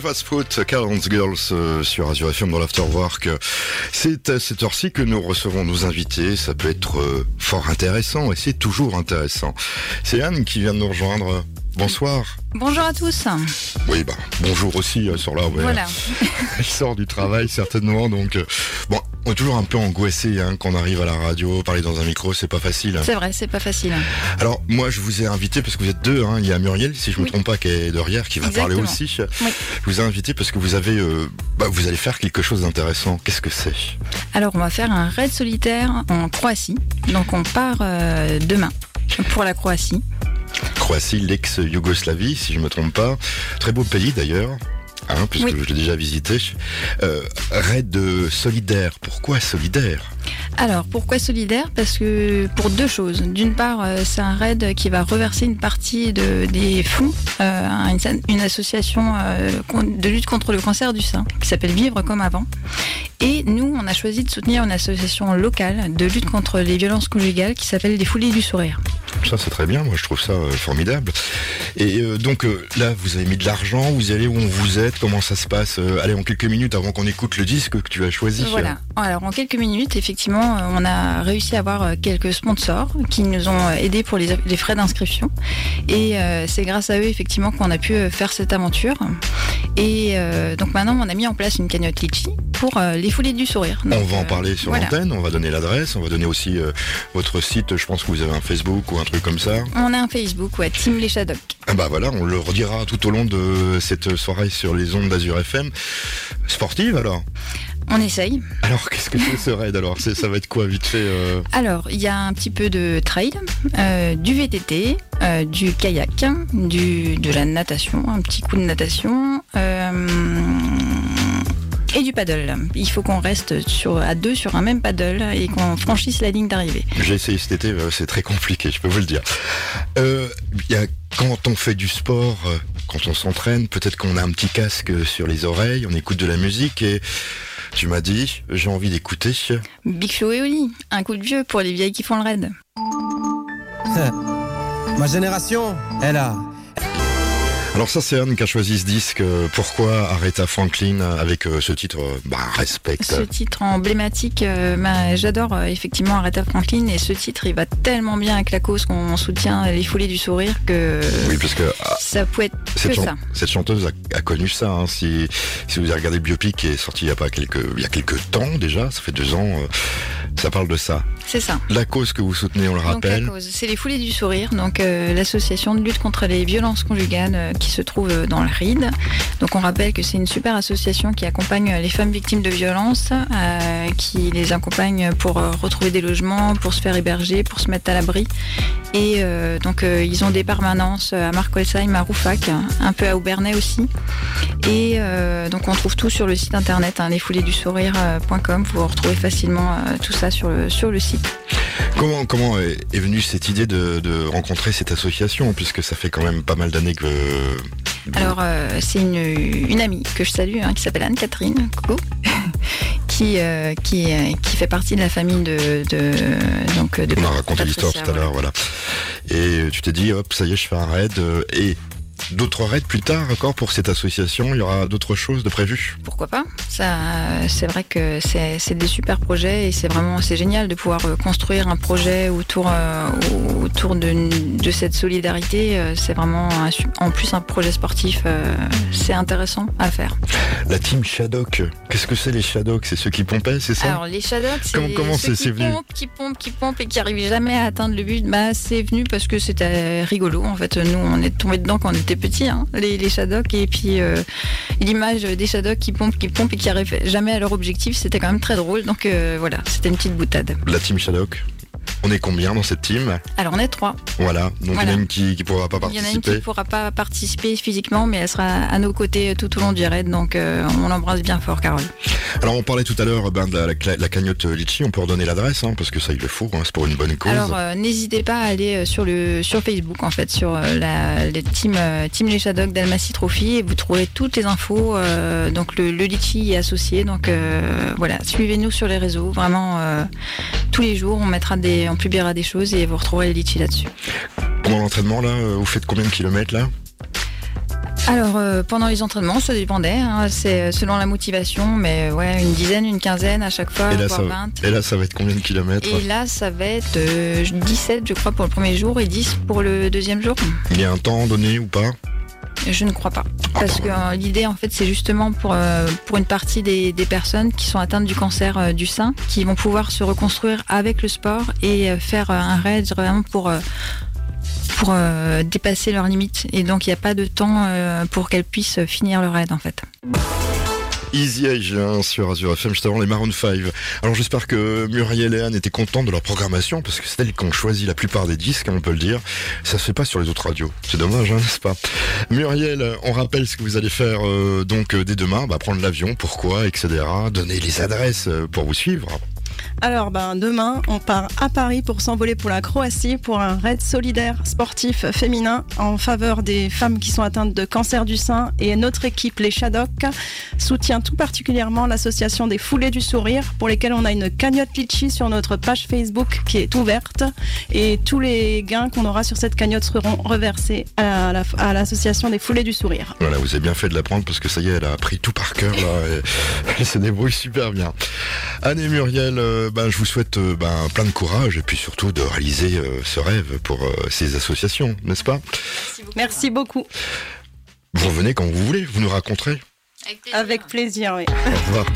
Fast Food, Carol's Girls euh, sur Azure FM dans l'Afterwork. C'est à cette heure-ci que nous recevons nos invités. Ça peut être euh, fort intéressant et c'est toujours intéressant. C'est Anne qui vient de nous rejoindre. Bonsoir. Bonjour à tous. Oui, bah, bonjour aussi euh, sur là. Ouais. Voilà. Elle sort du travail certainement, donc euh, bon, on est toujours un peu angoissé hein, quand on arrive à la radio, parler dans un micro, c'est pas facile. C'est vrai, c'est pas facile. Alors moi, je vous ai invité parce que vous êtes deux. Hein. Il y a Muriel, si je me Oui. trompe pas, qui est derrière, qui va parler aussi. Oui. Je vous ai invité parce que vous avez, euh, bah, vous allez faire quelque chose d'intéressant. Qu'est-ce que c'est? Alors, on va faire un raid solitaire en Croatie. Donc, on part euh, demain pour la Croatie. Croatie, l'ex-Yougoslavie, si je me trompe pas. Très beau pays d'ailleurs. Hein, puisque Oui. je l'ai déjà visité. Euh, raid solidaire. Pourquoi solidaire? Alors, pourquoi solidaire? Parce que pour deux choses. D'une part, euh, c'est un raid qui va reverser une partie de, des fonds euh, à une, une association de lutte contre le cancer du sein qui s'appelle Vivre comme avant. Et nous, on a choisi de soutenir une association locale de lutte contre les violences conjugales qui s'appelle Les Foulées du Sourire. Ça c'est très bien, moi je trouve ça formidable. Et euh, donc euh, là vous avez mis de l'argent, vous y allez où on vous êtes, comment ça se passe Euh, Allez en quelques minutes avant qu'on écoute le disque que tu as choisi. Voilà. Alors en quelques minutes, effectivement, on a réussi à avoir quelques sponsors qui nous ont aidés pour les, les frais d'inscription. Et c'est grâce à eux, effectivement, qu'on a pu faire cette aventure. Et donc maintenant, on a mis en place une cagnotte Litchi pour les foulées du sourire. On va en parler sur voilà. l'antenne, on va donner l'adresse, on va donner aussi votre site, je pense que vous avez un Facebook ou un truc comme ça. On a un Facebook, ouais, Team Les Shadocks. Ah bah voilà, on le redira tout au long de cette soirée sur les ondes d'Azur FM. Sportive alors On essaye. Alors qu'est-ce que c'est ce raid alors C'est- Ça va être quoi vite fait euh? Alors, il y a un petit peu de trail, euh, du VTT, euh, du kayak, du, de la natation, un petit coup de natation. Et du paddle. Il faut qu'on reste sur, à deux sur un même paddle et qu'on franchisse la ligne d'arrivée. J'ai essayé cet été, c'est très compliqué, je peux vous le dire. Euh, il y a, quand on fait du sport, euh, quand on s'entraîne, peut-être qu'on a un petit casque sur les oreilles, on écoute de la musique et tu m'as dit, j'ai envie d'écouter. Big Flo et Oli, un coup de vieux pour les vieilles qui font le raid. Ma génération, elle a. Alors ça c'est Anne qui a choisi ce disque. Euh, Pourquoi Aretha Franklin avec euh, ce titre euh, Bah respect. Ce titre emblématique, bah, j'adore effectivement Aretha Franklin et ce titre il va tellement bien avec la cause qu'on soutient les foulées du sourire que Oui parce que ah, ça peut être cette, que chan- ça. cette chanteuse a, a connu ça. hein. Si, si vous avez regardé le biopic qui est sorti il y a pas quelques il y a quelques temps déjà, ça fait deux ans, euh, ça parle de ça. C'est ça. La cause que vous soutenez, on le rappelle. c'est les foulées du sourire, donc euh, l'association de lutte contre les violences conjugales euh, qui se trouve euh, dans le RID. Donc on rappelle que c'est une super association qui accompagne les femmes victimes de violences, qui les accompagne pour retrouver des logements, pour se faire héberger, pour se mettre à l'abri. Et donc ils ont des permanences à Markolsheim, à Roufac, un peu à Aubernais aussi. Et donc on trouve tout sur le site internet, hein, lesfoulesdusourire.com. Vous retrouvez facilement tout ça sur le, sur le site. Comment, comment est, venue cette idée de, de rencontrer cette association puisque ça fait quand même pas mal d'années que. Alors, euh, c'est une, une amie que je salue, hein, qui s'appelle Anne-Catherine, coucou, qui, euh, qui, euh, qui fait partie de la famille de. de donc, de On a raconté l'histoire tout à l'heure, voilà. Et tu t'es dit, hop, ça y est, je fais un raid. Et d'autres raids plus tard encore pour cette association, il y aura d'autres choses de prévues? Pourquoi pas? Ça, c'est vrai que c'est c'est des super projets et c'est vraiment c'est génial de pouvoir euh, construire un projet autour euh, autour de, de cette solidarité. Euh, C'est vraiment un en plus un projet sportif. euh, C'est intéressant à faire. La team Shadok, qu'est-ce que c'est les Shadok? C'est ceux qui pompaient, c'est ça? Alors les Shadocks, c'est ceux c'est- qui venu? pompent, qui pompent, qui pompent et qui arrivent jamais à atteindre le but. Bah c'est venu parce que c'était rigolo. En fait, nous on est tombé dedans quand on était hein, les, les et puis euh, l'image des Shadocks qui pompent, qui pompent et qui arrivent jamais à leur objectif, c'était quand même très drôle. Donc euh, voilà, c'était une petite boutade. La team Shadok. On est combien dans cette team Alors on est trois. Voilà. Donc il y en a une qui qui pourra pas Il y en a une qui participer. ne pourra pas participer physiquement, mais elle sera à nos côtés tout au long du raid. Donc euh, on l'embrasse bien fort, Carole. Alors on parlait tout à l'heure ben, de la, la- la cagnotte Litchi, on peut redonner l'adresse hein, parce que ça il le faut, hein, c'est pour une bonne cause. Alors euh, n'hésitez pas à aller euh, sur le sur Facebook en fait sur euh, la le team team les Shadocks d'Almacy Trophy et vous trouverez toutes les infos. donc le, le litchi est associé. Donc voilà, suivez-nous sur les réseaux. Vraiment tous les jours on mettra des on publiera des choses et vous retrouverez litchi là-dessus. Pendant l'entraînement là, euh, vous faites combien de kilomètres là? Alors euh, pendant les entraînements, ça dépendait, hein, c'est selon la motivation, mais ouais, une dizaine, une quinzaine à chaque fois, Et là, voire ça, 20. et là, ça va être combien de kilomètres? Et là, ça va être euh, 17, je crois, pour le premier jour et 10 pour le deuxième jour. Il y a un temps donné ou pas? Je ne crois pas. Parce que euh, l'idée, en fait, c'est justement pour, euh, pour une partie des, personnes qui sont atteintes du cancer euh, du sein, qui vont pouvoir se reconstruire avec le sport et faire un raid vraiment pour, pour dépasser leurs limites. Et donc, il n'y a pas de temps pour qu'elles puissent finir le raid, en fait. Easy Age hein, sur Azure FM, juste avant les Maroon 5. Alors j'espère que Muriel et Anne étaient contentes de leur programmation, parce que c'est elles qui ont choisi la plupart des disques, hein, on peut le dire. Ça se fait pas sur les autres radios. C'est dommage, hein, n'est-ce pas? Muriel, on rappelle ce que vous allez faire euh, donc euh, dès demain, bah, prendre l'avion, pourquoi, etc. Donner les adresses euh, pour vous suivre. Alors, ben, demain, on part à Paris pour s'envoler pour la Croatie pour un raid solidaire sportif féminin en faveur des femmes qui sont atteintes de cancer du sein. Et notre équipe, les Shadok, soutient tout particulièrement l'association des Foulées du Sourire pour lesquelles on a une cagnotte Litchi sur notre page Facebook qui est ouverte. Et tous les gains qu'on aura sur cette cagnotte seront reversés à la- à l'association des Foulées du Sourire. Voilà, vous avez bien fait de l'apprendre parce que ça y est, elle a appris tout par cœur et elle se débrouille super bien. Anne et Muriel, euh, ben, je vous souhaite euh, ben, plein de courage et puis surtout de réaliser euh, ce rêve pour euh, ces associations, n'est-ce pas? Merci beaucoup. Vous revenez quand vous voulez, vous nous raconterez. Avec plaisir, oui. Au revoir.